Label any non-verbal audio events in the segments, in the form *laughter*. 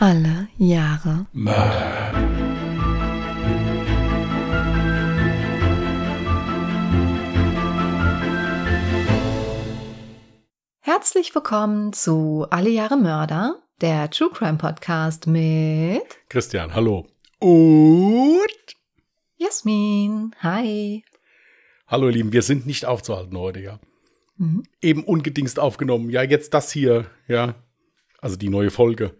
Alle Jahre Mörder. Herzlich willkommen zu Alle Jahre Mörder, der True Crime Podcast mit Christian, hallo. Und Jasmin. Hi. hallo ihr Lieben, wir sind nicht aufzuhalten heute, ja. Mhm. Eben ungedingst aufgenommen. Ja, jetzt das hier, ja. Also die neue Folge.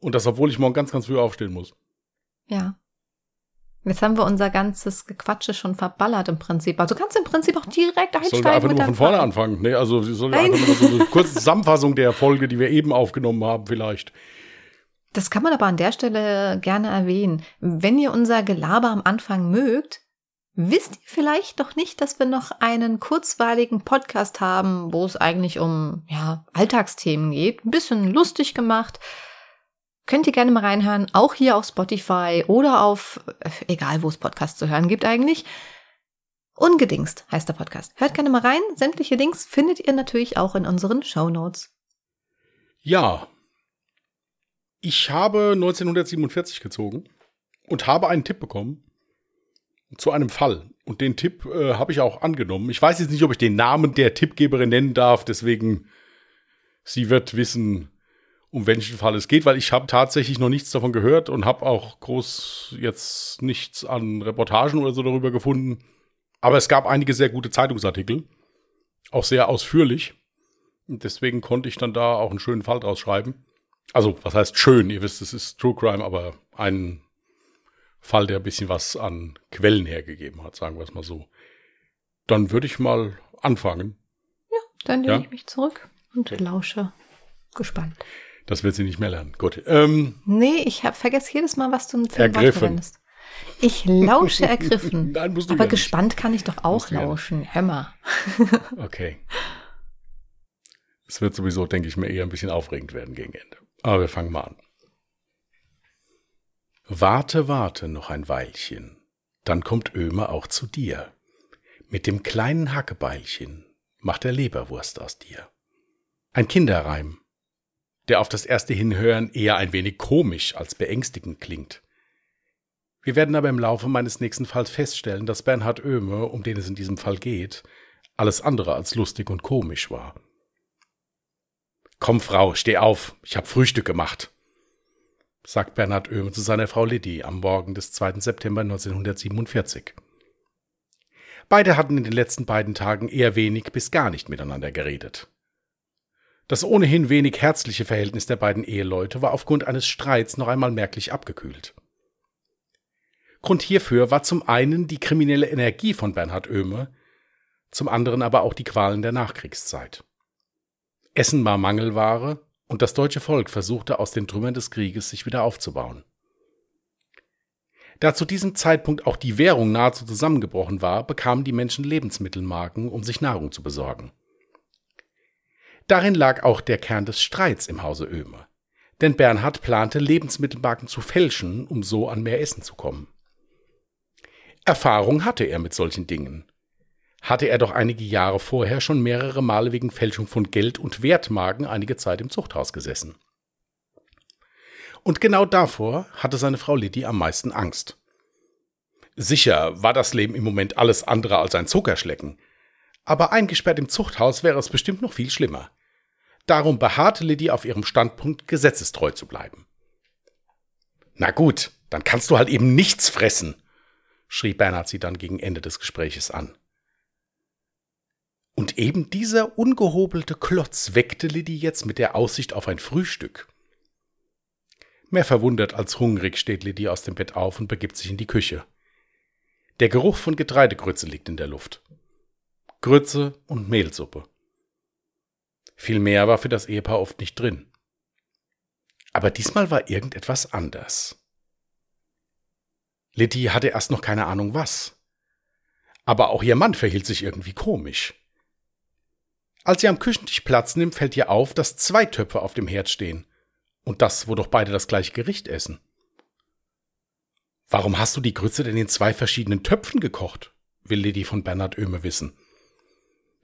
Und das, obwohl ich morgen ganz, ganz früh aufstehen muss. Ja. Jetzt haben wir unser ganzes Gequatsche schon verballert im Prinzip. Also kannst du im Prinzip auch direkt Ich sollte einsteigen einfach nur von vorne anfangen. Nee, also sollte Nein. einfach nur so eine kurze Zusammenfassung der Folge, die wir eben aufgenommen haben, vielleicht. Das kann man aber an der Stelle gerne erwähnen. Wenn ihr unser Gelaber am Anfang mögt, wisst ihr vielleicht noch nicht, dass wir noch einen kurzweiligen Podcast haben, wo es eigentlich um ja, Alltagsthemen geht. Ein bisschen lustig gemacht. Könnt ihr gerne mal reinhören, auch hier auf Spotify oder auf, äh, egal wo es Podcasts zu hören gibt eigentlich. Ungedingst heißt der Podcast. Hört gerne mal rein. Sämtliche Links findet ihr natürlich auch in unseren Show Notes. Ja. Ich habe 1947 gezogen und habe einen Tipp bekommen zu einem Fall. Und den Tipp äh, habe ich auch angenommen. Ich weiß jetzt nicht, ob ich den Namen der Tippgeberin nennen darf, deswegen sie wird wissen, um welchen Fall es geht, weil ich habe tatsächlich noch nichts davon gehört und habe auch groß jetzt nichts an Reportagen oder so darüber gefunden. Aber es gab einige sehr gute Zeitungsartikel, auch sehr ausführlich. Und deswegen konnte ich dann da auch einen schönen Fall draus schreiben. Also, was heißt schön? Ihr wisst, es ist True Crime, aber ein Fall, der ein bisschen was an Quellen hergegeben hat, sagen wir es mal so. Dann würde ich mal anfangen. Dann lehne Ja. ich mich zurück und lausche gespannt. Das wird sie nicht mehr lernen. Gut. Ähm, Nee, ich hab, vergesse jedes Mal, was du für ein Wort verwendest. Ich lausche *laughs* ergriffen. Nein, musst du Aber ja nicht. gespannt kann ich doch auch ja lauschen. Hör mal. *laughs* Okay. Es wird sowieso, denke ich mir, eher ein bisschen aufregend werden gegen Ende. Aber wir fangen mal an. Warte, warte noch ein Weilchen, dann kommt Ömer auch zu dir. Mit dem kleinen Hackebeilchen macht er Leberwurst aus dir. Ein Kinderreim, der auf das erste Hinhören eher ein wenig komisch als beängstigend klingt. Wir werden aber im Laufe meines nächsten Falls feststellen, dass Bernhard Oehme, um den es in diesem Fall geht, alles andere als lustig und komisch war. Komm, Frau, steh auf, ich hab Frühstück gemacht, sagt Bernhard Oehme zu seiner Frau Liddy am Morgen des 2. September 1947. Beide hatten in den letzten beiden Tagen eher wenig bis gar nicht miteinander geredet. Das ohnehin wenig herzliche Verhältnis der beiden Eheleute war aufgrund eines Streits noch einmal merklich abgekühlt. Grund hierfür war zum einen die kriminelle Energie von Bernhard Oehme, zum anderen aber auch die Qualen der Nachkriegszeit. Essen war Mangelware und das deutsche Volk versuchte aus den Trümmern des Krieges sich wieder aufzubauen. Da zu diesem Zeitpunkt auch die Währung nahezu zusammengebrochen war, bekamen die Menschen Lebensmittelmarken, um sich Nahrung zu besorgen. Darin lag auch der Kern des Streits im Hause Oehme, denn Bernhard plante, Lebensmittelmarken zu fälschen, um so an mehr Essen zu kommen. Erfahrung hatte er mit solchen Dingen. Hatte er doch einige Jahre vorher schon mehrere Male wegen Fälschung von Geld und Wertmarken einige Zeit im Zuchthaus gesessen. Und genau davor hatte seine Frau Liddy am meisten Angst. Sicher war das Leben im Moment alles andere als ein Zuckerschlecken, aber eingesperrt im Zuchthaus wäre es bestimmt noch viel schlimmer. Darum beharrte Liddy auf ihrem Standpunkt, gesetzestreu zu bleiben. Na gut, dann kannst du halt eben nichts fressen, schrie Bernhard sie dann gegen Ende des Gespräches an. Und eben dieser ungehobelte Klotz weckte Liddy jetzt mit der Aussicht auf ein Frühstück. Mehr verwundert als hungrig steht Liddy aus dem Bett auf und begibt sich in die Küche. Der Geruch von Getreidegrütze liegt in der Luft. Grütze und Mehlsuppe. Viel mehr war für das Ehepaar oft nicht drin. Aber diesmal war irgendetwas anders. Liddy hatte erst noch keine Ahnung was. Aber auch ihr Mann verhielt sich irgendwie komisch. Als sie am Küchentisch Platz nimmt, fällt ihr auf, dass zwei Töpfe auf dem Herd stehen. Und das, wo doch beide das gleiche Gericht essen. Warum hast du die Grütze denn in zwei verschiedenen Töpfen gekocht? will Liddy von Bernhard Oehme wissen.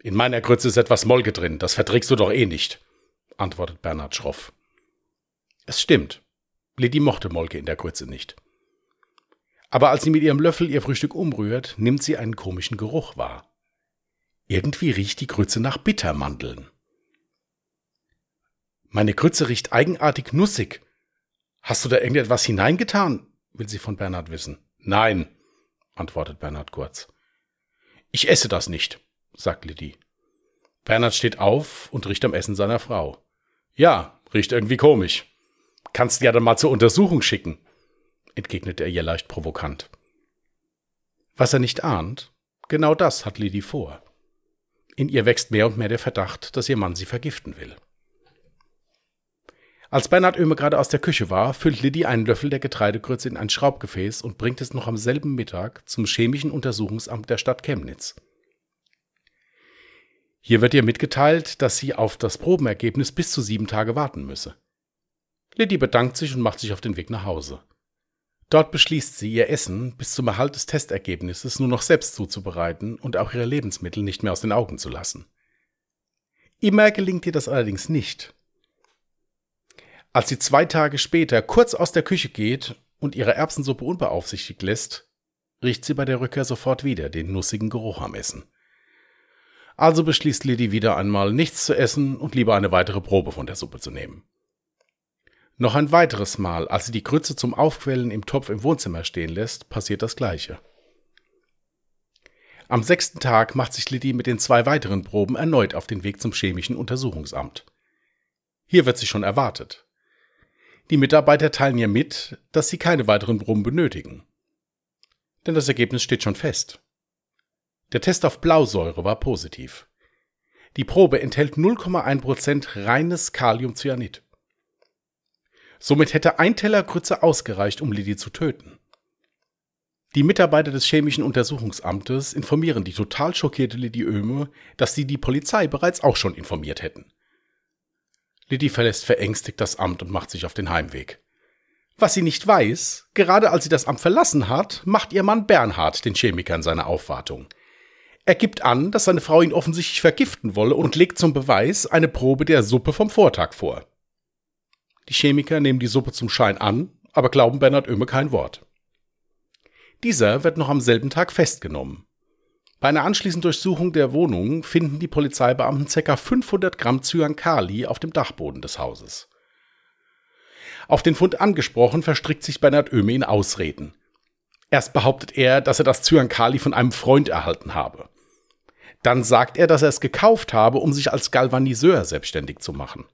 In meiner Grütze ist etwas Molke drin, das verträgst du doch eh nicht, antwortet Bernhard schroff. Es stimmt. Liddy mochte Molke in der Grütze nicht. Aber als sie mit ihrem Löffel ihr Frühstück umrührt, nimmt sie einen komischen Geruch wahr. Irgendwie riecht die Grütze nach Bittermandeln. Meine Grütze riecht eigenartig nussig. Hast du da irgendetwas hineingetan? will sie von Bernhard wissen. Nein, antwortet Bernhard kurz. Ich esse das nicht, sagt Liddy. Bernhard steht auf und riecht am Essen seiner Frau. Ja, riecht irgendwie komisch. Kannst ja dann mal zur Untersuchung schicken, entgegnet er ihr leicht provokant. Was er nicht ahnt, genau das hat Liddy vor. In ihr wächst mehr und mehr der Verdacht, dass ihr Mann sie vergiften will. Als Bernhard Oehme gerade aus der Küche war, füllt Liddy einen Löffel der Getreidegrütze in ein Schraubgefäß und bringt es noch am selben Mittag zum chemischen Untersuchungsamt der Stadt Chemnitz. Hier wird ihr mitgeteilt, dass sie auf das Probenergebnis bis zu sieben Tage warten müsse. Liddy bedankt sich und macht sich auf den Weg nach Hause. Dort beschließt sie, ihr Essen bis zum Erhalt des Testergebnisses nur noch selbst zuzubereiten und auch ihre Lebensmittel nicht mehr aus den Augen zu lassen. Immer gelingt ihr das allerdings nicht. Als sie zwei Tage später kurz aus der Küche geht und ihre Erbsensuppe unbeaufsichtigt lässt, riecht sie bei der Rückkehr sofort wieder den nussigen Geruch am Essen. Also beschließt Liddy wieder einmal nichts zu essen und lieber eine weitere Probe von der Suppe zu nehmen. Noch ein weiteres Mal, als sie die Grütze zum Aufquellen im Topf im Wohnzimmer stehen lässt, passiert das Gleiche. Am sechsten Tag macht sich Liddy mit den zwei weiteren Proben erneut auf den Weg zum chemischen Untersuchungsamt. Hier wird sie schon erwartet. Die Mitarbeiter teilen ihr mit, dass sie keine weiteren Proben benötigen. Denn das Ergebnis steht schon fest. Der Test auf Blausäure war positiv. Die Probe enthält 0,1% reines Kaliumcyanid. Somit hätte ein Teller Grütze ausgereicht, um Liddy zu töten. Die Mitarbeiter des chemischen Untersuchungsamtes informieren die total schockierte Liddy Oehme, dass sie die Polizei bereits auch schon informiert hätten. Liddy verlässt verängstigt das Amt und macht sich auf den Heimweg. Was sie nicht weiß, gerade als sie das Amt verlassen hat, macht ihr Mann Bernhard den Chemikern seine Aufwartung. Er gibt an, dass seine Frau ihn offensichtlich vergiften wolle und legt zum Beweis eine Probe der Suppe vom Vortag vor. Die Chemiker nehmen die Suppe zum Schein an, aber glauben Bernhard Oehme kein Wort. Dieser wird noch am selben Tag festgenommen. Bei einer anschließenden Durchsuchung der Wohnung finden die Polizeibeamten ca. 500 Gramm Cyankali auf dem Dachboden des Hauses. Auf den Fund angesprochen verstrickt sich Bernhard Oehme in Ausreden. Erst behauptet er, dass er das Cyankali von einem Freund erhalten habe. Dann sagt er, dass er es gekauft habe, um sich als Galvaniseur selbstständig zu machen.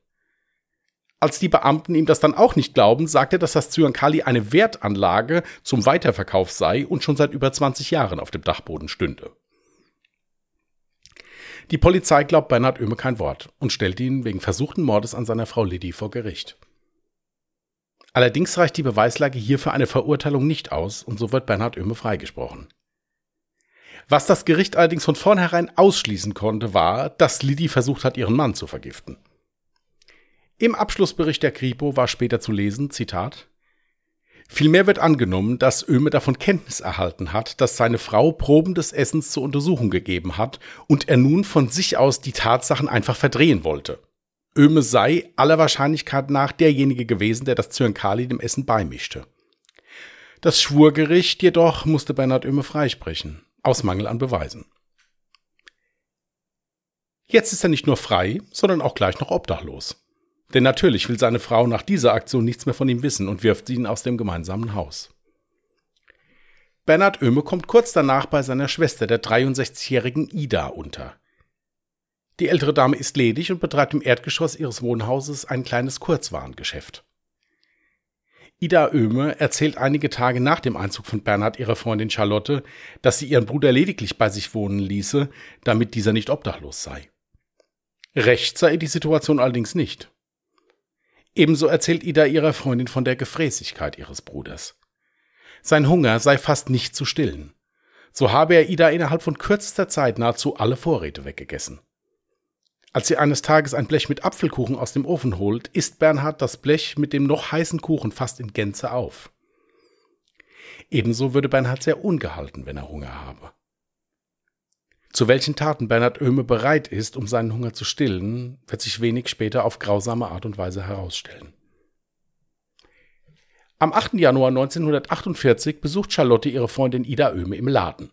Als die Beamten ihm das dann auch nicht glauben, sagt er, dass das Zyankali eine Wertanlage zum Weiterverkauf sei und schon seit über 20 Jahren auf dem Dachboden stünde. Die Polizei glaubt Bernhard Oehme kein Wort und stellt ihn wegen versuchten Mordes an seiner Frau Liddy vor Gericht. Allerdings reicht die Beweislage hier für eine Verurteilung nicht aus und so wird Bernhard Oehme freigesprochen. Was das Gericht allerdings von vornherein ausschließen konnte, war, dass Liddy versucht hat, ihren Mann zu vergiften. Im Abschlussbericht der Kripo war später zu lesen, Zitat, Vielmehr wird angenommen, dass Öme davon Kenntnis erhalten hat, dass seine Frau Proben des Essens zur Untersuchung gegeben hat und er nun von sich aus die Tatsachen einfach verdrehen wollte. Öme sei aller Wahrscheinlichkeit nach derjenige gewesen, der das Zyankali dem Essen beimischte. Das Schwurgericht jedoch musste Bernhard Öme freisprechen, aus Mangel an Beweisen. Jetzt ist er nicht nur frei, sondern auch gleich noch obdachlos. Denn natürlich will seine Frau nach dieser Aktion nichts mehr von ihm wissen und wirft ihn aus dem gemeinsamen Haus. Bernhard Oehme kommt kurz danach bei seiner Schwester, der 63-jährigen Ida, unter. Die ältere Dame ist ledig und betreibt im Erdgeschoss ihres Wohnhauses ein kleines Kurzwarengeschäft. Ida Oehme erzählt einige Tage nach dem Einzug von Bernhard ihrer Freundin Charlotte, dass sie ihren Bruder lediglich bei sich wohnen ließe, damit dieser nicht obdachlos sei. Recht sei die Situation allerdings nicht. Ebenso erzählt Ida ihrer Freundin von der Gefräßigkeit ihres Bruders. Sein Hunger sei fast nicht zu stillen. So habe er Ida innerhalb von kürzester Zeit nahezu alle Vorräte weggegessen. Als sie eines Tages ein Blech mit Apfelkuchen aus dem Ofen holt, isst Bernhard das Blech mit dem noch heißen Kuchen fast in Gänze auf. Ebenso würde Bernhard sehr ungehalten, wenn er Hunger habe. Zu welchen Taten Bernhard Oehme bereit ist, um seinen Hunger zu stillen, wird sich wenig später auf grausame Art und Weise herausstellen. Am 8. Januar 1948 besucht Charlotte ihre Freundin Ida Oehme im Laden.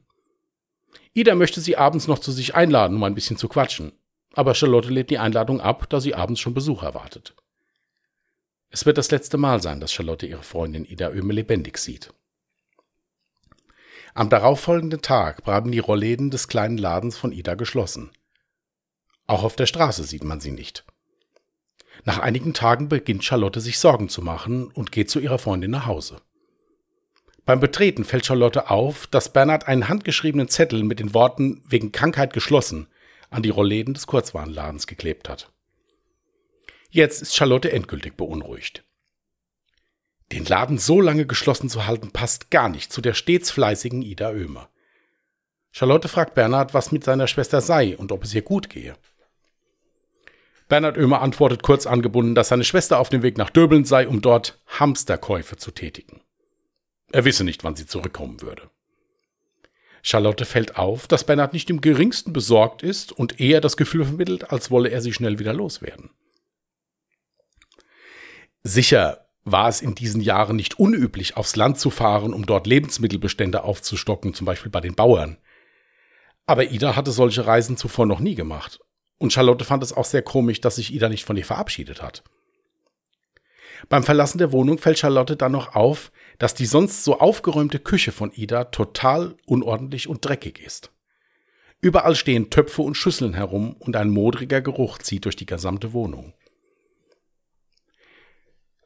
Ida möchte sie abends noch zu sich einladen, um ein bisschen zu quatschen. Aber Charlotte lehnt die Einladung ab, da sie abends schon Besuch erwartet. Es wird das letzte Mal sein, dass Charlotte ihre Freundin Ida Oehme lebendig sieht. Am darauffolgenden Tag bleiben die Rollläden des kleinen Ladens von Ida geschlossen. Auch auf der Straße sieht man sie nicht. Nach einigen Tagen beginnt Charlotte sich Sorgen zu machen und geht zu ihrer Freundin nach Hause. Beim Betreten fällt Charlotte auf, dass Bernhard einen handgeschriebenen Zettel mit den Worten wegen Krankheit geschlossen an die Rollläden des Kurzwarenladens geklebt hat. Jetzt ist Charlotte endgültig beunruhigt. Den Laden so lange geschlossen zu halten, passt gar nicht zu der stets fleißigen Ida Oehmer. Charlotte fragt Bernhard, was mit seiner Schwester sei und ob es ihr gut gehe. Bernhard Oehmer antwortet kurz angebunden, dass seine Schwester auf dem Weg nach Döbeln sei, um dort Hamsterkäufe zu tätigen. Er wisse nicht, wann sie zurückkommen würde. Charlotte fällt auf, dass Bernhard nicht im geringsten besorgt ist und eher das Gefühl vermittelt, als wolle er sie schnell wieder loswerden. Sicher war es in diesen Jahren nicht unüblich, aufs Land zu fahren, um dort Lebensmittelbestände aufzustocken, zum Beispiel bei den Bauern. Aber Ida hatte solche Reisen zuvor noch nie gemacht. Und Charlotte fand es auch sehr komisch, dass sich Ida nicht von ihr verabschiedet hat. Beim Verlassen der Wohnung fällt Charlotte dann noch auf, dass die sonst so aufgeräumte Küche von Ida total unordentlich und dreckig ist. Überall stehen Töpfe und Schüsseln herum und ein modriger Geruch zieht durch die gesamte Wohnung.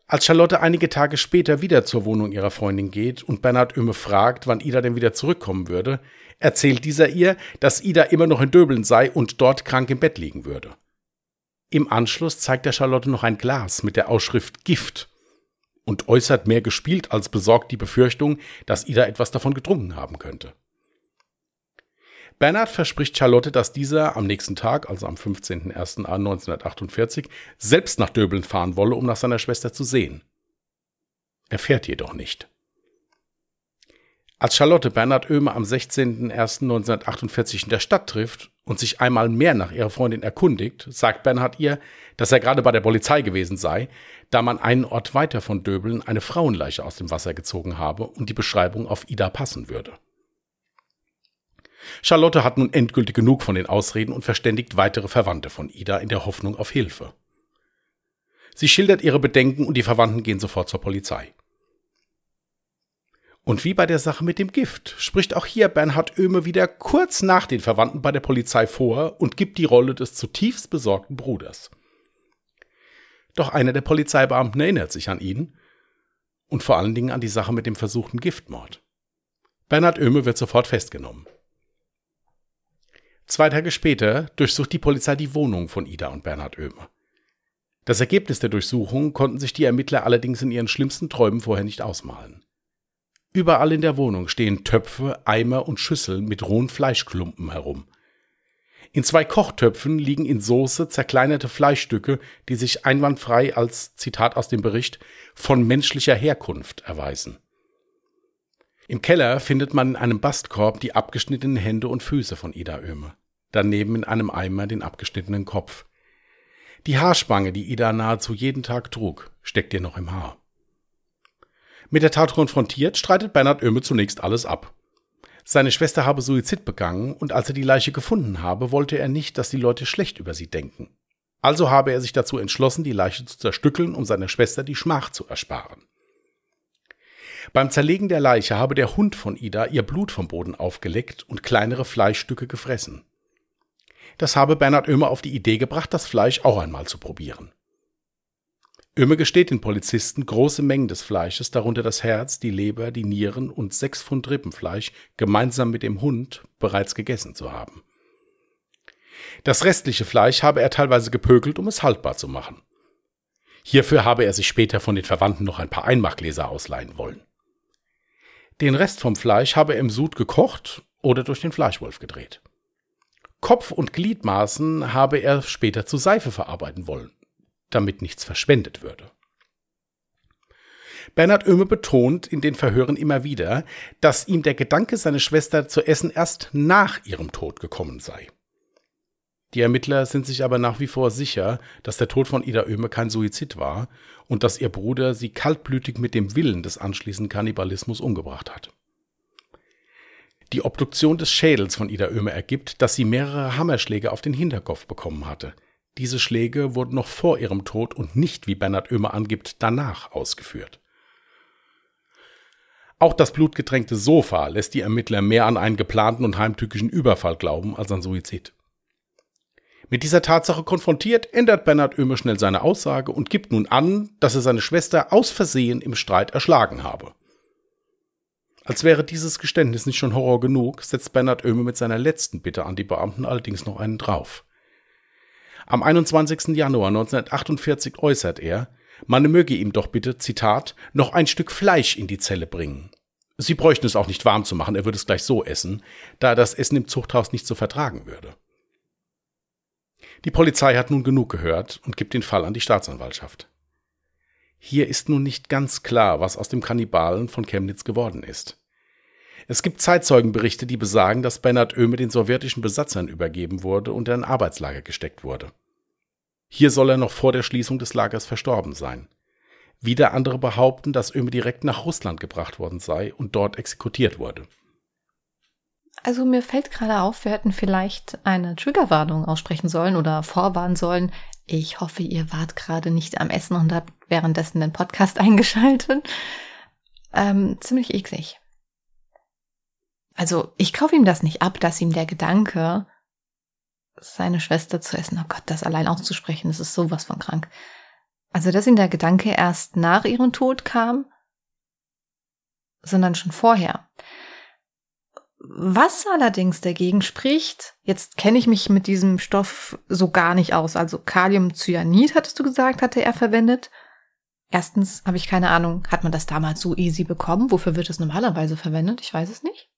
Als Charlotte einige Tage später wieder zur Wohnung ihrer Freundin geht und Bernhard Öme fragt, wann Ida denn wieder zurückkommen würde, erzählt dieser ihr, dass Ida immer noch in Döbeln sei und dort krank im Bett liegen würde. Im Anschluss zeigt er Charlotte noch ein Glas mit der Ausschrift Gift und äußert mehr gespielt als besorgt die Befürchtung, dass Ida etwas davon getrunken haben könnte. Bernhard verspricht Charlotte, dass dieser am nächsten Tag, also am 15.01.1948, selbst nach Döbeln fahren wolle, um nach seiner Schwester zu sehen. Er fährt jedoch nicht. Als Charlotte Bernhard Oehme am 16.01.1948 in der Stadt trifft und sich einmal mehr nach ihrer Freundin erkundigt, sagt Bernhard ihr, dass er gerade bei der Polizei gewesen sei, da man einen Ort weiter von Döbeln eine Frauenleiche aus dem Wasser gezogen habe und die Beschreibung auf Ida passen würde. Charlotte hat nun endgültig genug von den Ausreden und verständigt weitere Verwandte von Ida in der Hoffnung auf Hilfe. Sie schildert ihre Bedenken und die Verwandten gehen sofort zur Polizei. Und wie bei der Sache mit dem Gift spricht auch hier Bernhard Oehme wieder kurz nach den Verwandten bei der Polizei vor und gibt die Rolle des zutiefst besorgten Bruders. Doch einer der Polizeibeamten erinnert sich an ihn und vor allen Dingen an die Sache mit dem versuchten Giftmord. Bernhard Oehme wird sofort festgenommen. Zwei Tage später durchsucht die Polizei die Wohnung von Ida und Bernhard Oehme. Das Ergebnis der Durchsuchung konnten sich die Ermittler allerdings in ihren schlimmsten Träumen vorher nicht ausmalen. Überall in der Wohnung stehen Töpfe, Eimer und Schüsseln mit rohen Fleischklumpen herum. In zwei Kochtöpfen liegen in Soße zerkleinerte Fleischstücke, die sich einwandfrei als Zitat aus dem Bericht von menschlicher Herkunft erweisen. Im Keller findet man in einem Bastkorb die abgeschnittenen Hände und Füße von Ida Oehme daneben in einem Eimer den abgeschnittenen Kopf. Die Haarspange, die Ida nahezu jeden Tag trug, steckt ihr noch im Haar. Mit der Tat konfrontiert, streitet Bernhard Oehme zunächst alles ab. Seine Schwester habe Suizid begangen und als er die Leiche gefunden habe, wollte er nicht, dass die Leute schlecht über sie denken. Also habe er sich dazu entschlossen, die Leiche zu zerstückeln, um seiner Schwester die Schmach zu ersparen. Beim Zerlegen der Leiche habe der Hund von Ida ihr Blut vom Boden aufgeleckt und kleinere Fleischstücke gefressen. Das habe Bernhard Oehme auf die Idee gebracht, das Fleisch auch einmal zu probieren. Oehme gesteht den Polizisten, große Mengen des Fleisches, darunter das Herz, die Leber, die Nieren und sechs Pfund Rippenfleisch, gemeinsam mit dem Hund bereits gegessen zu haben. Das restliche Fleisch habe er teilweise gepökelt, um es haltbar zu machen. Hierfür habe er sich später von den Verwandten noch ein paar Einmachgläser ausleihen wollen. Den Rest vom Fleisch habe er im Sud gekocht oder durch den Fleischwolf gedreht. Kopf und Gliedmaßen habe er später zu Seife verarbeiten wollen, damit nichts verschwendet würde. Bernhard Oehme betont in den Verhören immer wieder, dass ihm der Gedanke, seine Schwester zu essen, erst nach ihrem Tod gekommen sei. Die Ermittler sind sich aber nach wie vor sicher, dass der Tod von Ida Oehme kein Suizid war und dass ihr Bruder sie kaltblütig mit dem Willen des anschließenden Kannibalismus umgebracht hat. Die Obduktion des Schädels von Ida Oehme ergibt, dass sie mehrere Hammerschläge auf den Hinterkopf bekommen hatte. Diese Schläge wurden noch vor ihrem Tod und nicht, wie Bernhard Oehme angibt, danach ausgeführt. Auch das blutgetränkte Sofa lässt die Ermittler mehr an einen geplanten und heimtückischen Überfall glauben als an Suizid. Mit dieser Tatsache konfrontiert, ändert Bernhard Oehme schnell seine Aussage und gibt nun an, dass er seine Schwester aus Versehen im Streit erschlagen habe. Als wäre dieses Geständnis nicht schon Horror genug, setzt Bernhard Oehme mit seiner letzten Bitte an die Beamten allerdings noch einen drauf. Am 21. Januar 1948 äußert er, man möge ihm doch bitte, Zitat, noch ein Stück Fleisch in die Zelle bringen. Sie bräuchten es auch nicht warm zu machen, er würde es gleich so essen, da er das Essen im Zuchthaus nicht so vertragen würde. Die Polizei hat nun genug gehört und gibt den Fall an die Staatsanwaltschaft. Hier ist nun nicht ganz klar, was aus dem Kannibalen von Chemnitz geworden ist. Es gibt Zeitzeugenberichte, die besagen, dass Bernhard Oehme den sowjetischen Besatzern übergeben wurde und in ein Arbeitslager gesteckt wurde. Hier soll er noch vor der Schließung des Lagers verstorben sein. Wieder andere behaupten, dass Oehme direkt nach Russland gebracht worden sei und dort exekutiert wurde. Also mir fällt gerade auf, wir hätten vielleicht eine Triggerwarnung aussprechen sollen oder vorwarnen sollen. Ich hoffe, ihr wart gerade nicht am Essen und habt währenddessen den Podcast *laughs* eingeschaltet. Ähm, ziemlich eklig. Also ich kaufe ihm das nicht ab, dass ihm der Gedanke, seine Schwester zu essen, oh Gott, das allein auszusprechen, das ist sowas von krank. Also dass ihm der Gedanke erst nach ihrem Tod kam, sondern schon vorher. Was allerdings dagegen spricht, jetzt kenne ich mich mit diesem Stoff so gar nicht aus. Also Kaliumcyanid, hattest du gesagt, hatte er verwendet. Erstens habe ich keine Ahnung, hat man das damals so easy bekommen? Wofür wird es normalerweise verwendet? Ich weiß es nicht.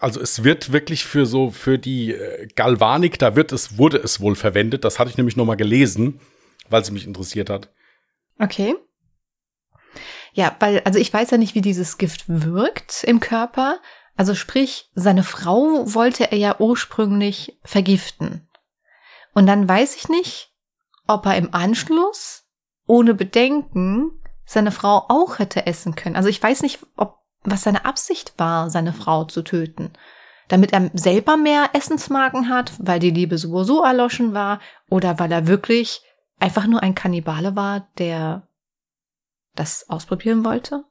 Also es wird wirklich für so für die äh, Galvanik, da wird es wurde es wohl verwendet. Das hatte ich nämlich noch mal gelesen, weil es mich interessiert hat. Okay. Ja, weil also ich weiß ja nicht, wie dieses Gift wirkt im Körper. Also sprich, seine Frau wollte er ja ursprünglich vergiften. Und dann weiß ich nicht, ob er im Anschluss ohne Bedenken seine Frau auch hätte essen können. Also ich weiß nicht, ob was seine Absicht war, seine Frau zu töten. Damit er selber mehr Essensmarken hat, weil die Liebe sowieso erloschen war, oder weil er wirklich einfach nur ein Kannibale war, der das ausprobieren wollte?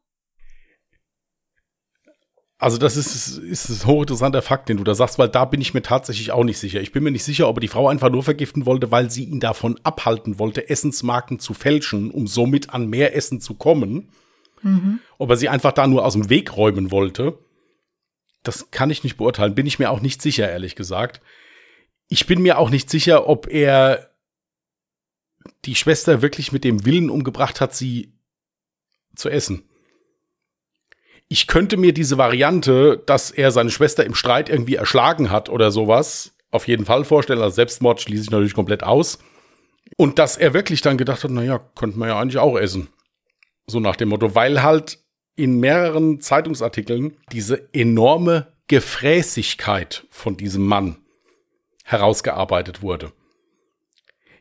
Also das ist, ist ein hochinteressanter Fakt, den du da sagst, weil da bin ich mir tatsächlich auch nicht sicher. Ich bin mir nicht sicher, ob er die Frau einfach nur vergiften wollte, weil sie ihn davon abhalten wollte, Essensmarken zu fälschen, um somit an mehr Essen zu kommen. Mhm. Ob er sie einfach da nur aus dem Weg räumen wollte. Das kann ich nicht beurteilen. Bin ich mir auch nicht sicher, ehrlich gesagt. Ich bin mir auch nicht sicher, ob er die Schwester wirklich mit dem Willen umgebracht hat, sie zu essen ich könnte mir diese Variante, dass er seine Schwester im Streit irgendwie erschlagen hat oder sowas, auf jeden Fall vorstellen. Also Selbstmord schließe ich natürlich komplett aus. Und dass er wirklich dann gedacht hat, naja, könnte man ja eigentlich auch essen. So nach dem Motto, weil halt in mehreren Zeitungsartikeln diese enorme Gefräßigkeit von diesem Mann herausgearbeitet wurde.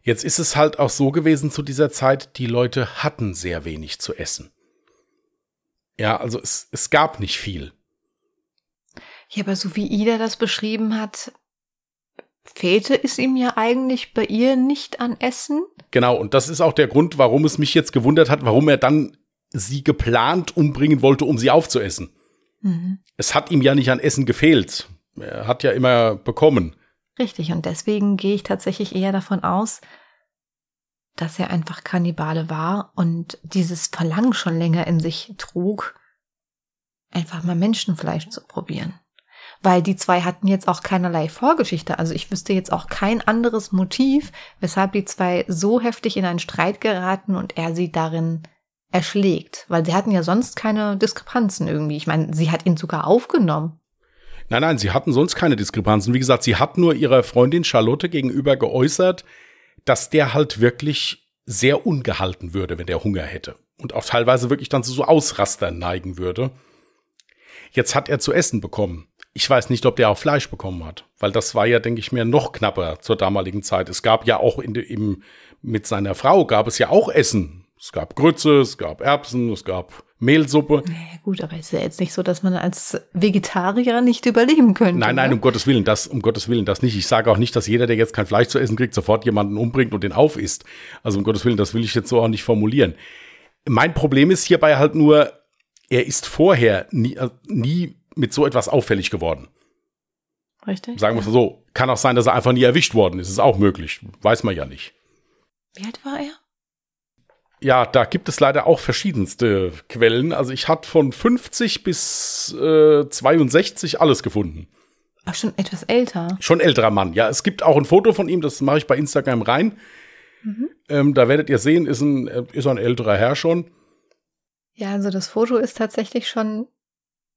Jetzt ist es halt auch so gewesen zu dieser Zeit, die Leute hatten sehr wenig zu essen. Ja, also es, es gab nicht viel. Ja, aber so wie Ida das beschrieben hat, fehlte es ihm ja eigentlich bei ihr nicht an Essen. Genau, und das ist auch der Grund, warum es mich jetzt gewundert hat, warum er dann sie geplant umbringen wollte, um sie aufzuessen. Mhm. Es hat ihm ja nicht an Essen gefehlt. Er hat ja immer bekommen. Richtig, und deswegen gehe ich tatsächlich eher davon aus, dass er einfach Kannibale war und dieses Verlangen schon länger in sich trug, einfach mal Menschenfleisch zu probieren. Weil die zwei hatten jetzt auch keinerlei Vorgeschichte. Also ich wüsste jetzt auch kein anderes Motiv, weshalb die zwei so heftig in einen Streit geraten und er sie darin erschlägt. Weil sie hatten ja sonst keine Diskrepanzen irgendwie. Ich meine, sie hat ihn sogar aufgenommen. Nein, nein, sie hatten sonst keine Diskrepanzen. Wie gesagt, sie hat nur ihrer Freundin Charlotte gegenüber geäußert, dass der halt wirklich sehr ungehalten würde, wenn der Hunger hätte. Und auch teilweise wirklich dann zu so Ausrastern neigen würde. Jetzt hat er zu essen bekommen. Ich weiß nicht, ob der auch Fleisch bekommen hat, weil das war ja, denke ich mir, noch knapper zur damaligen Zeit. Es gab ja auch in, im, mit seiner Frau gab es ja auch Essen. Es gab Grütze, es gab Erbsen, es gab Mehlsuppe. Naja, gut, aber es ist ja jetzt nicht so, dass man als Vegetarier nicht überleben könnte. Nein, nein, ne? um Gottes Willen, das, um Gottes Willen, das nicht. Ich sage auch nicht, dass jeder, der jetzt kein Fleisch zu essen kriegt, sofort jemanden umbringt und den aufisst. Also um Gottes Willen, das will ich jetzt so auch nicht formulieren. Mein Problem ist hierbei halt nur, er ist vorher nie, äh, nie mit so etwas auffällig geworden. Richtig. Sagen wir es mal so. Kann auch sein, dass er einfach nie erwischt worden ist. Ist auch möglich. Weiß man ja nicht. Wie alt war er? Ja, da gibt es leider auch verschiedenste Quellen. Also ich hatte von 50 bis äh, 62 alles gefunden. Ach, schon etwas älter. Schon älterer Mann. Ja, es gibt auch ein Foto von ihm, das mache ich bei Instagram rein. Mhm. Ähm, da werdet ihr sehen, ist ein, äh, ist ein älterer Herr schon. Ja, also das Foto ist tatsächlich schon,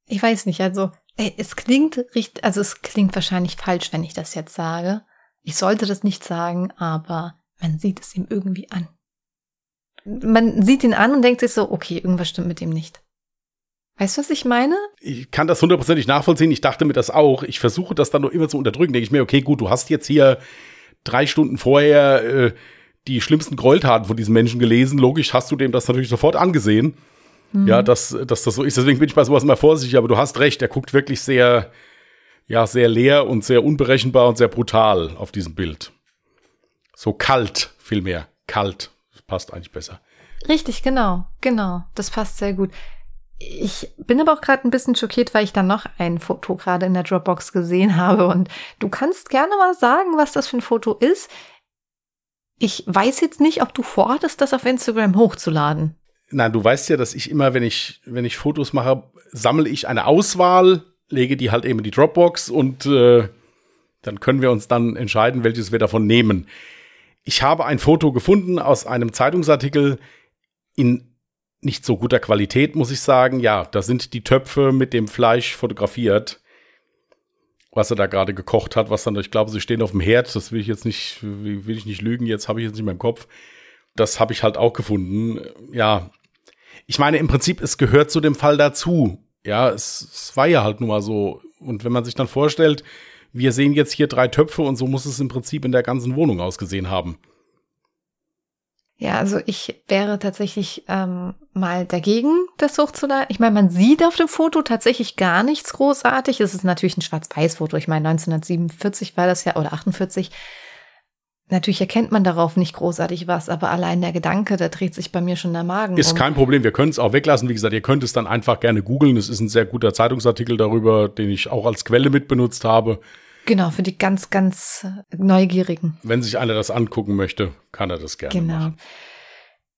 ich weiß nicht, also ey, es klingt richtig, also es klingt wahrscheinlich falsch, wenn ich das jetzt sage. Ich sollte das nicht sagen, aber man sieht es ihm irgendwie an. Man sieht ihn an und denkt sich so, okay, irgendwas stimmt mit ihm nicht. Weißt du, was ich meine? Ich kann das hundertprozentig nachvollziehen. Ich dachte mir das auch. Ich versuche das dann nur immer zu unterdrücken. Denke ich mir, okay, gut, du hast jetzt hier drei Stunden vorher äh, die schlimmsten Gräueltaten von diesen Menschen gelesen. Logisch hast du dem das natürlich sofort angesehen. Mhm. Ja, dass, dass das so ist. Deswegen bin ich bei sowas immer vorsichtig. Aber du hast recht. Er guckt wirklich sehr, ja, sehr leer und sehr unberechenbar und sehr brutal auf diesem Bild. So kalt, vielmehr. Kalt. Das passt eigentlich besser. Richtig, genau, genau. Das passt sehr gut. Ich bin aber auch gerade ein bisschen schockiert, weil ich dann noch ein Foto gerade in der Dropbox gesehen habe. Und du kannst gerne mal sagen, was das für ein Foto ist. Ich weiß jetzt nicht, ob du vorhattest, das auf Instagram hochzuladen. Nein, du weißt ja, dass ich immer, wenn ich, wenn ich Fotos mache, sammle ich eine Auswahl, lege die halt eben in die Dropbox und äh, dann können wir uns dann entscheiden, welches wir davon nehmen. Ich habe ein Foto gefunden aus einem Zeitungsartikel in nicht so guter Qualität, muss ich sagen. Ja, da sind die Töpfe mit dem Fleisch fotografiert, was er da gerade gekocht hat, was dann, ich glaube, sie stehen auf dem Herd. Das will ich jetzt nicht, will ich nicht lügen. Jetzt habe ich jetzt nicht mehr im Kopf. Das habe ich halt auch gefunden. Ja, ich meine, im Prinzip, es gehört zu dem Fall dazu. Ja, es, es war ja halt nun mal so. Und wenn man sich dann vorstellt, wir sehen jetzt hier drei Töpfe und so muss es im Prinzip in der ganzen Wohnung ausgesehen haben. Ja, also ich wäre tatsächlich ähm, mal dagegen, das hochzuladen. Ich meine, man sieht auf dem Foto tatsächlich gar nichts großartig. Es ist natürlich ein Schwarz-Weiß-Foto. Ich meine, 1947 war das ja, oder 48. Natürlich erkennt man darauf nicht großartig was, aber allein der Gedanke, da dreht sich bei mir schon der Magen. Ist um. kein Problem, wir können es auch weglassen. Wie gesagt, ihr könnt es dann einfach gerne googeln. Es ist ein sehr guter Zeitungsartikel darüber, den ich auch als Quelle mitbenutzt habe. Genau, für die ganz, ganz Neugierigen. Wenn sich einer das angucken möchte, kann er das gerne Genau. machen.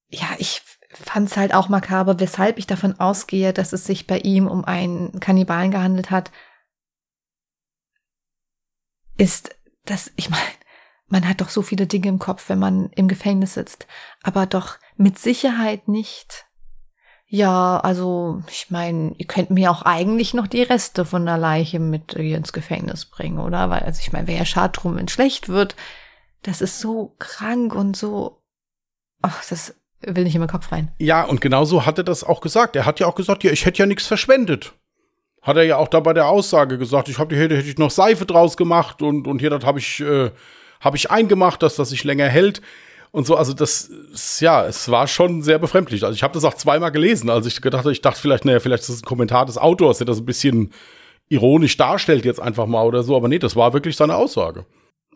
Ja, ich fand es halt auch makaber, weshalb ich davon ausgehe, dass es sich bei ihm um einen Kannibalen gehandelt hat, ist, dass, ich meine, man hat doch so viele Dinge im Kopf, wenn man im Gefängnis sitzt, aber doch mit Sicherheit nicht. Ja, also ich meine, ihr könnt mir auch eigentlich noch die Reste von der Leiche mit hier ins Gefängnis bringen, oder? Weil, also ich meine, wäre ja schade drum, wenn schlecht wird. Das ist so krank und so. Ach, das will nicht in meinen Kopf rein. Ja, und genau so hat er das auch gesagt. Er hat ja auch gesagt, ja, ich hätte ja nichts verschwendet. Hat er ja auch da bei der Aussage gesagt, ich habe hätte, hätte ich noch Seife draus gemacht und, und hier, das habe ich, äh, hab ich eingemacht, dass das sich länger hält. Und so, also das, ja, es war schon sehr befremdlich. Also ich habe das auch zweimal gelesen, als ich gedacht habe, ich dachte vielleicht, naja, vielleicht ist das ein Kommentar des Autors, der das ein bisschen ironisch darstellt jetzt einfach mal oder so. Aber nee, das war wirklich seine Aussage.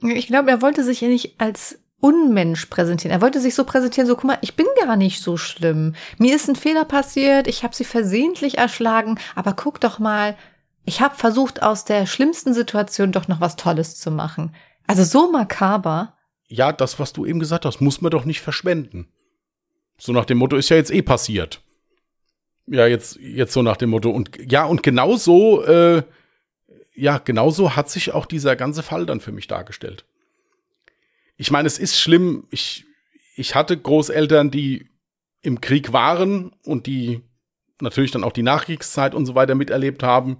Ich glaube, er wollte sich ja nicht als Unmensch präsentieren. Er wollte sich so präsentieren, so guck mal, ich bin gar nicht so schlimm. Mir ist ein Fehler passiert, ich habe sie versehentlich erschlagen, aber guck doch mal, ich habe versucht aus der schlimmsten Situation doch noch was Tolles zu machen. Also so makaber. Ja, das, was du eben gesagt hast, muss man doch nicht verschwenden. So nach dem Motto ist ja jetzt eh passiert. Ja, jetzt, jetzt so nach dem Motto. Und ja, und genau so, äh, ja, genau so hat sich auch dieser ganze Fall dann für mich dargestellt. Ich meine, es ist schlimm. Ich, ich hatte Großeltern, die im Krieg waren und die natürlich dann auch die Nachkriegszeit und so weiter miterlebt haben.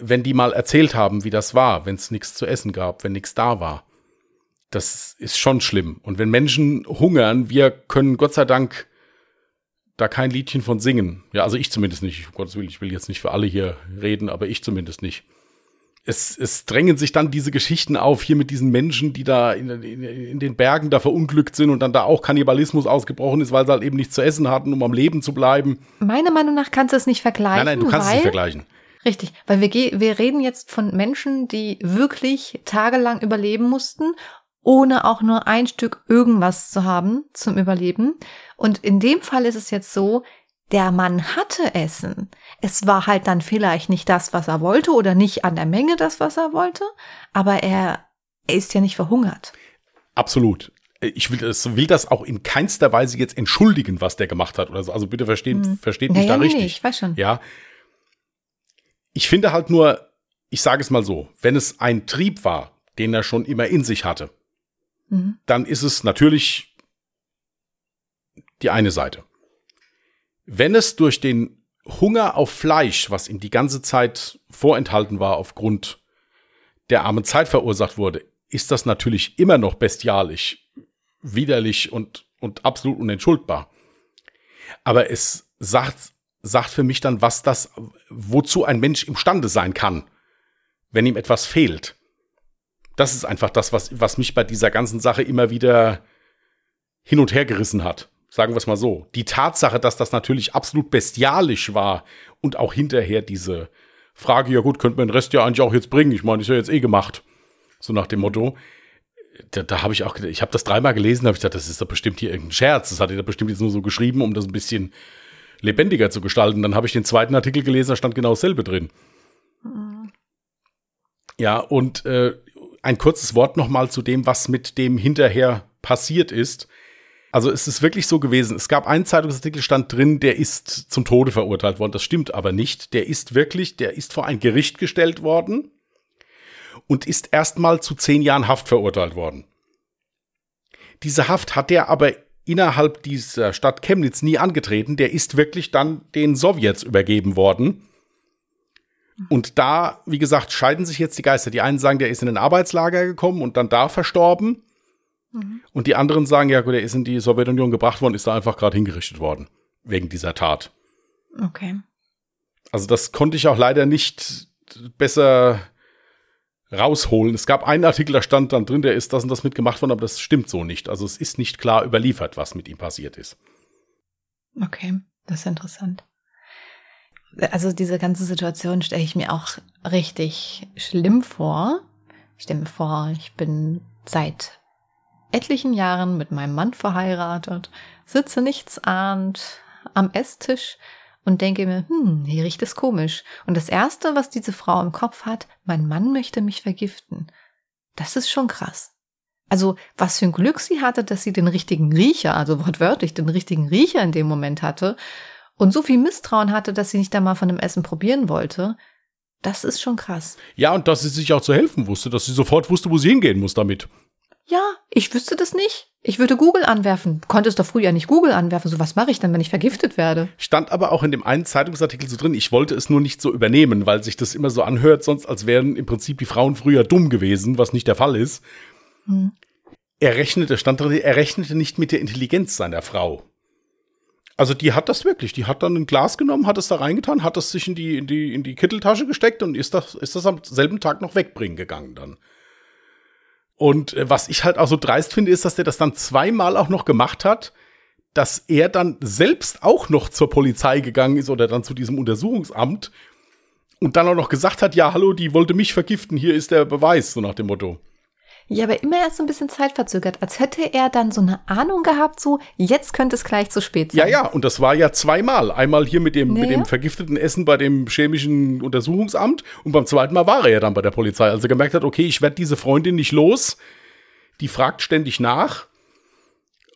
Wenn die mal erzählt haben, wie das war, wenn es nichts zu essen gab, wenn nichts da war. Das ist schon schlimm. Und wenn Menschen hungern, wir können Gott sei Dank da kein Liedchen von singen. Ja, also ich zumindest nicht. Um Gottes Willen, ich will jetzt nicht für alle hier reden, aber ich zumindest nicht. Es, es drängen sich dann diese Geschichten auf, hier mit diesen Menschen, die da in, in, in, den Bergen da verunglückt sind und dann da auch Kannibalismus ausgebrochen ist, weil sie halt eben nichts zu essen hatten, um am Leben zu bleiben. Meiner Meinung nach kannst du es nicht vergleichen. Nein, nein, du kannst es nicht vergleichen. Richtig, weil wir, wir reden jetzt von Menschen, die wirklich tagelang überleben mussten, ohne auch nur ein Stück irgendwas zu haben zum Überleben. Und in dem Fall ist es jetzt so, der Mann hatte Essen. Es war halt dann vielleicht nicht das, was er wollte oder nicht an der Menge das, was er wollte, aber er, er ist ja nicht verhungert. Absolut. Ich will das, will das auch in keinster Weise jetzt entschuldigen, was der gemacht hat oder so. Also bitte versteht, hm. versteht mich naja, da richtig. Nee, ich weiß schon. Ja. Ich finde halt nur, ich sage es mal so, wenn es ein Trieb war, den er schon immer in sich hatte, mhm. dann ist es natürlich die eine Seite. Wenn es durch den Hunger auf Fleisch, was ihm die ganze Zeit vorenthalten war aufgrund der armen Zeit verursacht wurde, ist das natürlich immer noch bestialisch, widerlich und, und absolut unentschuldbar. Aber es sagt, sagt für mich dann, was das, wozu ein Mensch imstande sein kann, wenn ihm etwas fehlt. Das ist einfach das, was, was mich bei dieser ganzen Sache immer wieder hin und her gerissen hat. Sagen wir es mal so. Die Tatsache, dass das natürlich absolut bestialisch war und auch hinterher diese Frage, ja gut, könnte man den Rest ja eigentlich auch jetzt bringen. Ich meine, ist ja jetzt eh gemacht. So nach dem Motto. Da, da habe ich auch, ich habe das dreimal gelesen, habe ich gedacht, das ist doch bestimmt hier irgendein Scherz. Das hat er da bestimmt jetzt nur so geschrieben, um das ein bisschen lebendiger zu gestalten. Dann habe ich den zweiten Artikel gelesen, da stand genau dasselbe drin. Mhm. Ja, und äh, ein kurzes Wort nochmal zu dem, was mit dem hinterher passiert ist. Also es ist wirklich so gewesen. Es gab einen Zeitungsartikel, stand drin, der ist zum Tode verurteilt worden. Das stimmt aber nicht. Der ist wirklich, der ist vor ein Gericht gestellt worden und ist erstmal zu zehn Jahren Haft verurteilt worden. Diese Haft hat er aber innerhalb dieser Stadt Chemnitz nie angetreten. Der ist wirklich dann den Sowjets übergeben worden. Und da, wie gesagt, scheiden sich jetzt die Geister. Die einen sagen, der ist in ein Arbeitslager gekommen und dann da verstorben. Mhm. Und die anderen sagen, ja, gut, er ist in die Sowjetunion gebracht worden, ist da einfach gerade hingerichtet worden. Wegen dieser Tat. Okay. Also das konnte ich auch leider nicht besser rausholen. Es gab einen Artikel, da stand dann drin, der ist das und das mitgemacht worden, aber das stimmt so nicht. Also es ist nicht klar überliefert, was mit ihm passiert ist. Okay, das ist interessant. Also diese ganze Situation stelle ich mir auch richtig schlimm vor. Ich stelle mir vor, ich bin seit etlichen Jahren mit meinem Mann verheiratet, sitze nichtsahnd am Esstisch und denke mir, hm, hier riecht es komisch. Und das Erste, was diese Frau im Kopf hat, mein Mann möchte mich vergiften. Das ist schon krass. Also, was für ein Glück sie hatte, dass sie den richtigen Riecher, also wortwörtlich den richtigen Riecher in dem Moment hatte und so viel Misstrauen hatte, dass sie nicht da mal von dem Essen probieren wollte. Das ist schon krass. Ja, und dass sie sich auch zu helfen wusste, dass sie sofort wusste, wo sie hingehen muss damit. Ja, ich wüsste das nicht. Ich würde Google anwerfen. Konntest doch früher nicht Google anwerfen. So was mache ich dann, wenn ich vergiftet werde? Stand aber auch in dem einen Zeitungsartikel so drin, ich wollte es nur nicht so übernehmen, weil sich das immer so anhört, sonst als wären im Prinzip die Frauen früher dumm gewesen, was nicht der Fall ist. Hm. Er rechnete, stand drin, er rechnete nicht mit der Intelligenz seiner Frau. Also die hat das wirklich. Die hat dann ein Glas genommen, hat es da reingetan, hat es sich in die, in die, in die Kitteltasche gesteckt und ist das, ist das am selben Tag noch wegbringen gegangen dann. Und äh, was ich halt auch so dreist finde, ist, dass der das dann zweimal auch noch gemacht hat, dass er dann selbst auch noch zur Polizei gegangen ist oder dann zu diesem Untersuchungsamt und dann auch noch gesagt hat, ja, hallo, die wollte mich vergiften, hier ist der Beweis, so nach dem Motto. Ja, aber immer erst so ein bisschen zeitverzögert, als hätte er dann so eine Ahnung gehabt, so jetzt könnte es gleich zu spät sein. Ja, ja, und das war ja zweimal. Einmal hier mit dem, naja. mit dem vergifteten Essen bei dem chemischen Untersuchungsamt und beim zweiten Mal war er ja dann bei der Polizei. Also er gemerkt hat, okay, ich werde diese Freundin nicht los, die fragt ständig nach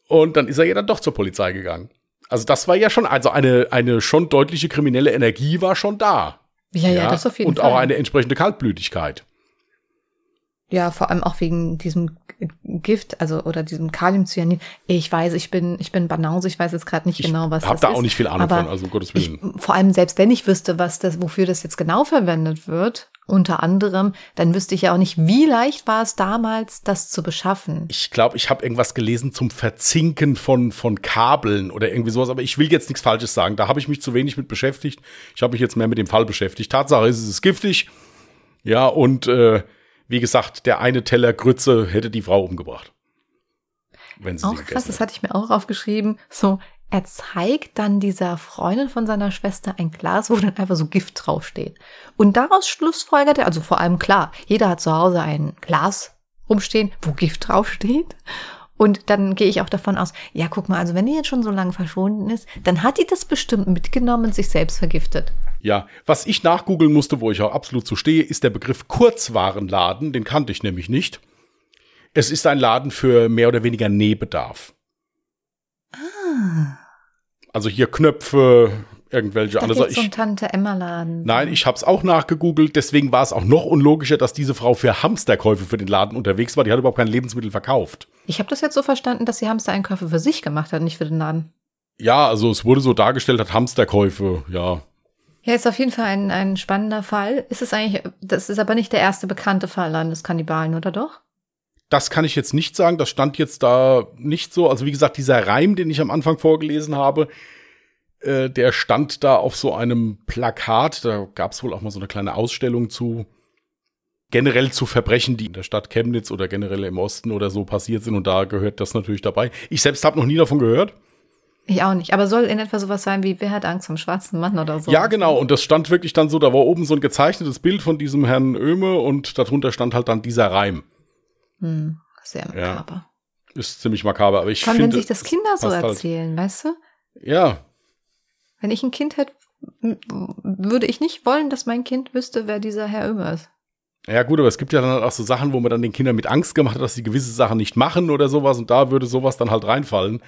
und dann ist er ja dann doch zur Polizei gegangen. Also das war ja schon, also eine, eine schon deutliche kriminelle Energie war schon da. Ja, ja, ja das auf jeden und Fall. Und auch eine entsprechende Kaltblütigkeit. Ja, vor allem auch wegen diesem Gift, also oder diesem Kaliumcyanid. Ich weiß, ich bin, ich bin Banause, ich weiß jetzt gerade nicht Ich genau, was hab das da ist. auch nicht viel Ahnung aber von, also um Gottes Ich, Willen. vor allem selbst wenn ich wüsste, was das, wofür das jetzt genau verwendet wird, unter anderem, dann wüsste ich ja auch nicht, wie leicht war es damals, das zu beschaffen. Ich glaube, ich habe irgendwas gelesen zum Verzinken von, von Kabeln oder irgendwie sowas, aber ich will jetzt nichts Falsches sagen. Da habe ich mich zu wenig mit beschäftigt. Ich habe mich jetzt mehr mit dem Fall beschäftigt. Tatsache ist, es ist giftig. Ja, und äh, wie gesagt, der eine Teller Grütze hätte die Frau umgebracht. Wenn sie Auch sie krass, das hatte ich mir auch aufgeschrieben. So, er zeigt dann dieser Freundin von seiner Schwester ein Glas, wo dann einfach so Gift draufsteht. Und daraus schlussfolgert er, also vor allem klar, jeder hat zu Hause ein Glas rumstehen, wo Gift draufsteht. Und dann gehe ich auch davon aus, ja, guck mal, also wenn die jetzt schon so lange verschwunden ist, dann hat die das bestimmt mitgenommen und sich selbst vergiftet. Ja, was ich nachgoogeln musste, wo ich auch absolut zu stehe, ist der Begriff Kurzwarenladen. Den kannte ich nämlich nicht. Es ist ein Laden für mehr oder weniger Nähbedarf. Ah, Also hier Knöpfe, irgendwelche da alles. gibt's so Ich, einen Tante-Emma-Laden. nein, ich habe es auch nachgegoogelt. Deswegen war es auch noch unlogischer, dass diese Frau für Hamsterkäufe für den Laden unterwegs war. Die hat überhaupt kein Lebensmittel verkauft. Ich habe das jetzt so verstanden, dass sie Hamster-Einkäufe für sich gemacht hat, nicht für den Laden. Ja, also es wurde so dargestellt, hat Hamsterkäufe, ja. Ja, ist auf jeden Fall ein, ein spannender Fall. Ist es eigentlich, das ist aber nicht der erste bekannte Fall Landeskannibalen, oder doch? Das kann ich jetzt nicht sagen, das stand jetzt da nicht so. Also wie gesagt, dieser Reim, den ich am Anfang vorgelesen habe, äh, der stand da auf so einem Plakat. Da gab es wohl auch mal so eine kleine Ausstellung zu generell zu Verbrechen, die in der Stadt Chemnitz oder generell im Osten oder so passiert sind. Und da gehört das natürlich dabei. Ich selbst habe noch nie davon gehört. Ich auch nicht. Aber soll in etwa sowas sein wie, wer hat Angst vom schwarzen Mann oder so? Ja, genau. Und das stand wirklich dann so, da war oben so ein gezeichnetes Bild von diesem Herrn Öme und darunter stand halt dann dieser Reim. Hm, sehr Ja, makaber. Ist ziemlich makaber, aber ich Vor allem, wenn finde. sich das Kinder so halt. erzählen, weißt du? Ja, Wenn ich ein Kind hätte, würde ich nicht wollen, dass mein Kind wüsste, wer dieser Herr Ömer ist. Ja, gut, aber es gibt ja dann halt auch so Sachen, wo man dann den Kindern mit Angst gemacht hat, dass sie gewisse Sachen nicht machen oder sowas und da würde sowas dann halt reinfallen.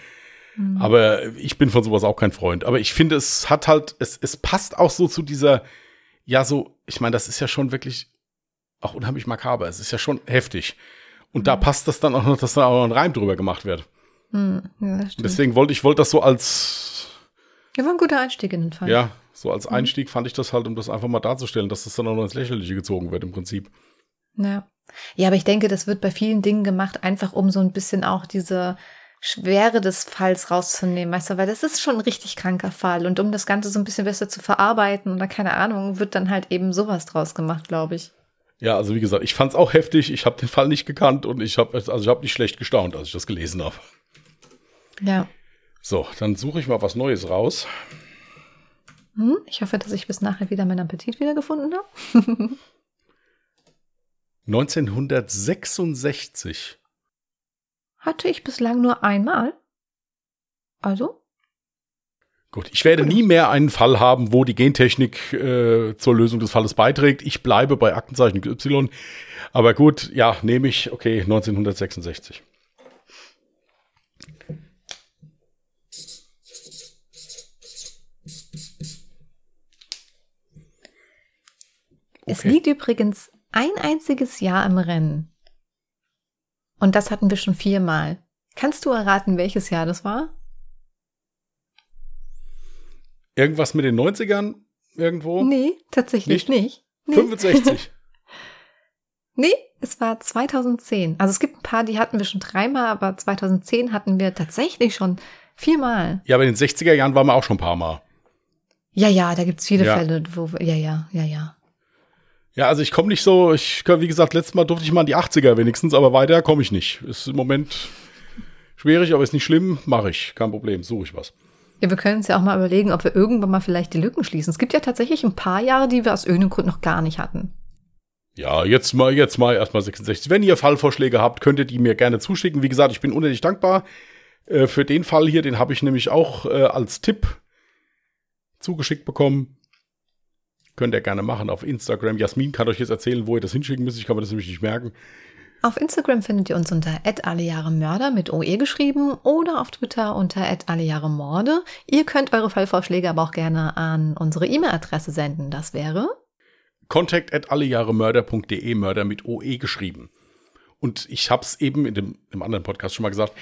Hm. Aber ich bin von sowas auch kein Freund. Aber ich finde, es hat halt, es, es passt auch so zu dieser, ja, so, ich meine, das ist ja schon wirklich auch unheimlich makaber. Es ist ja schon heftig. Und da passt das dann auch noch, dass da auch noch ein Reim drüber gemacht wird. Hm, ja. Deswegen wollte ich wollte das so als, Ja, war ein guter Einstieg in den Fall. ja, so als Einstieg fand ich das halt, um das einfach mal darzustellen, dass das dann auch noch ins Lächerliche gezogen wird im Prinzip. Ja. Ja, aber ich denke, das wird bei vielen Dingen gemacht, einfach um so ein bisschen auch diese Schwere des Falls rauszunehmen, weißt du, weil das ist schon ein richtig kranker Fall und um das Ganze so ein bisschen besser zu verarbeiten oder keine Ahnung, wird dann halt eben sowas draus gemacht, glaube ich. Ja, also wie gesagt, ich fand es auch heftig. Ich habe den Fall nicht gekannt und ich habe also ich habe nicht schlecht gestaunt, als ich das gelesen habe. Ja. So, dann suche ich mal was Neues raus. Hm? Ich hoffe, dass ich bis nachher wieder meinen Appetit wiedergefunden habe. *laughs* 1966. Hatte ich bislang nur einmal. Also? Gut, ich werde nie mehr einen Fall haben, wo die Gentechnik äh, zur Lösung des Falles beiträgt. Ich bleibe bei Aktenzeichen Y. Aber gut, ja, nehme ich. Okay, 1966. Es Okay. liegt übrigens ein einziges Jahr im Rennen. Und das hatten wir schon viermal. Kannst du erraten, welches Jahr das war? Irgendwas mit den 90ern irgendwo? Nee, tatsächlich Nicht? nicht. Nee. 65. *laughs* nee, es war 2010. Also es gibt ein paar, die hatten wir schon dreimal, aber 2010 hatten wir tatsächlich schon viermal. ja, aber in den 60er Jahren waren wir auch schon ein paar Mal. Ja, ja, da gibt's viele Ja. Fälle, wo wir, ja, ja, ja, ja. Ja, also ich komme nicht so, ich, wie gesagt, letztes Mal durfte ich mal in die 80er wenigstens, aber weiter komme ich nicht. Ist im Moment schwierig, aber ist nicht schlimm, mache ich, kein Problem, suche ich was. Ja, wir können uns ja auch mal überlegen, ob wir irgendwann mal vielleicht die Lücken schließen. Es gibt ja tatsächlich ein paar Jahre, die wir aus irgendeinem Grund noch gar nicht hatten. Ja, jetzt mal, jetzt mal erstmal 66. Wenn ihr Fallvorschläge habt, könnt ihr die mir gerne zuschicken. Wie gesagt, ich bin unendlich dankbar äh, für den Fall hier. Den habe ich nämlich auch äh, als Tipp zugeschickt bekommen. Könnt ihr gerne machen auf Instagram. Jasmin kann euch jetzt erzählen, wo ihr das hinschicken müsst. Ich kann mir das nämlich nicht merken. Auf Instagram findet ihr uns unter allejahremörder mit OE geschrieben oder auf Twitter unter allejahremorde. Ihr könnt eure Fallvorschläge aber auch gerne an unsere E-Mail-Adresse senden. Das wäre Contact allejahremörder.de, Mörder mit OE geschrieben. Und ich habe es eben in dem, im anderen Podcast schon mal gesagt,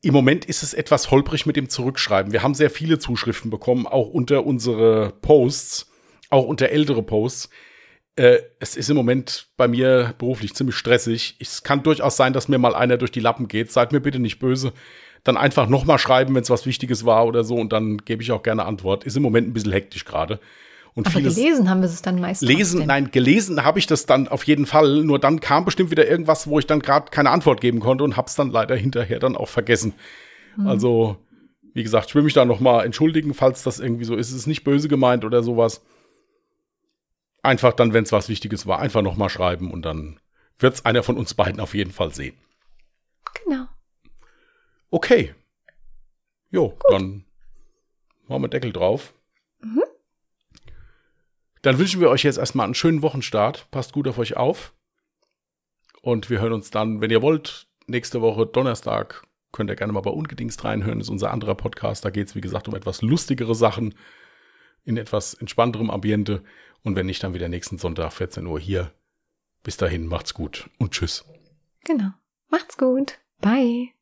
im Moment ist es etwas holprig mit dem Zurückschreiben. Wir haben sehr viele Zuschriften bekommen, auch unter unsere Posts, auch unter ältere Posts. Äh, es ist im Moment bei mir beruflich ziemlich stressig. Es kann durchaus sein, dass mir mal einer durch die Lappen geht. Seid mir bitte nicht böse. Dann einfach nochmal schreiben, wenn es was Wichtiges war oder so, und dann gebe ich auch gerne Antwort. Ist im Moment ein bisschen hektisch gerade. Und Aber vieles, gelesen haben wir es dann meistens. Lesen, trotzdem. nein, gelesen habe ich das dann auf jeden Fall. Nur dann kam bestimmt wieder irgendwas, wo ich dann gerade keine Antwort geben konnte und habe es dann leider hinterher dann auch vergessen. Hm. Also, wie gesagt, ich will mich da noch mal entschuldigen, falls das irgendwie so ist. Es ist nicht böse gemeint oder sowas einfach dann, wenn es was Wichtiges war, einfach nochmal schreiben und dann wird es einer von uns beiden auf jeden Fall sehen. Genau. Okay. Jo, Gut. dann machen wir Deckel drauf. Mhm. Dann wünschen wir euch jetzt erstmal einen schönen Wochenstart. Passt gut auf euch auf. Und wir hören uns dann, wenn ihr wollt, nächste Woche Donnerstag. Könnt ihr gerne mal bei Ungedingst reinhören. Das ist unser anderer Podcast. Da geht es, wie gesagt, um etwas lustigere Sachen in etwas entspannterem Ambiente. Und wenn nicht, dann wieder nächsten Sonntag, 14 Uhr hier. Bis dahin, macht's gut und tschüss. Genau. Macht's gut. Bye.